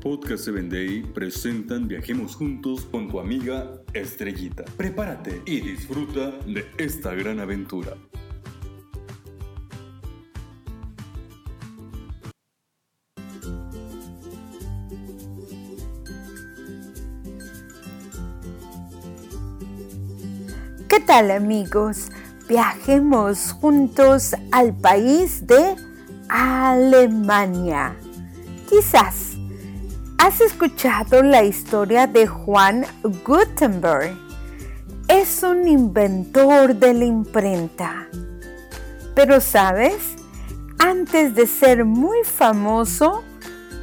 Podcast 7 Day presentan Viajemos Juntos con tu amiga Estrellita. Prepárate y disfruta de esta gran aventura. ¿Qué tal amigos? Viajemos juntos al país de Alemania. Quizás has escuchado la historia de Juan Gutenberg. Es un inventor de la imprenta. Pero sabes, antes de ser muy famoso,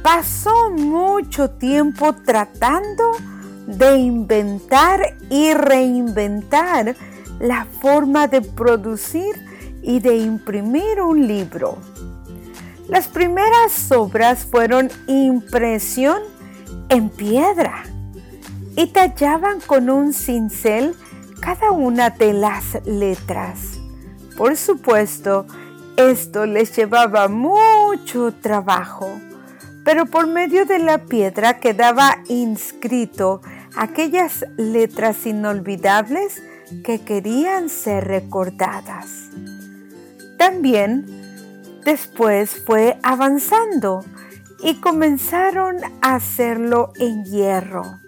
pasó mucho tiempo tratando de inventar y reinventar la forma de producir y de imprimir un libro. Las primeras obras fueron impresión en piedra y tallaban con un cincel cada una de las letras. Por supuesto, esto les llevaba mucho trabajo, pero por medio de la piedra quedaba inscrito aquellas letras inolvidables que querían ser recordadas. También Después fue avanzando y comenzaron a hacerlo en hierro.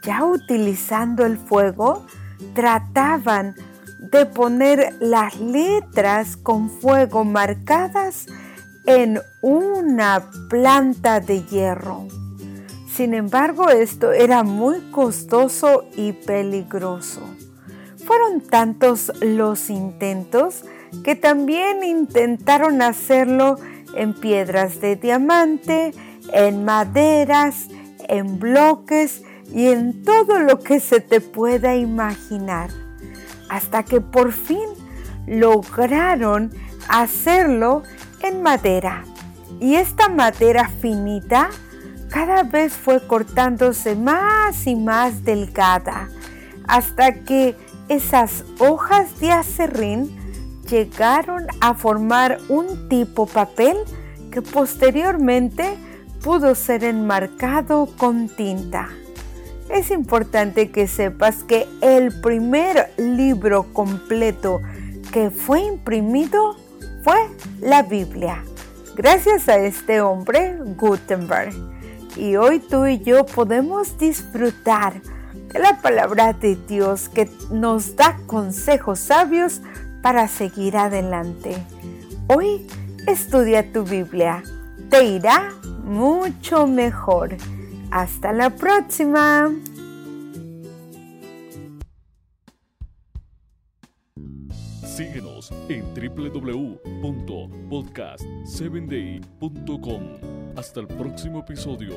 Ya utilizando el fuego, trataban de poner las letras con fuego marcadas en una planta de hierro. Sin embargo, esto era muy costoso y peligroso. Fueron tantos los intentos que también intentaron hacerlo en piedras de diamante, en maderas, en bloques y en todo lo que se te pueda imaginar, hasta que por fin lograron hacerlo en madera. Y esta madera finita cada vez fue cortándose más y más delgada, hasta que esas hojas de acerrín llegaron a formar un tipo papel que posteriormente pudo ser enmarcado con tinta. Es importante que sepas que el primer libro completo que fue imprimido fue la Biblia, gracias a este hombre Gutenberg. Y hoy tú y yo podemos disfrutar de la palabra de Dios que nos da consejos sabios para seguir adelante. Hoy estudia tu Biblia. Te irá mucho mejor. Hasta la próxima. Síguenos en www.podcast7day.com. Hasta el próximo episodio.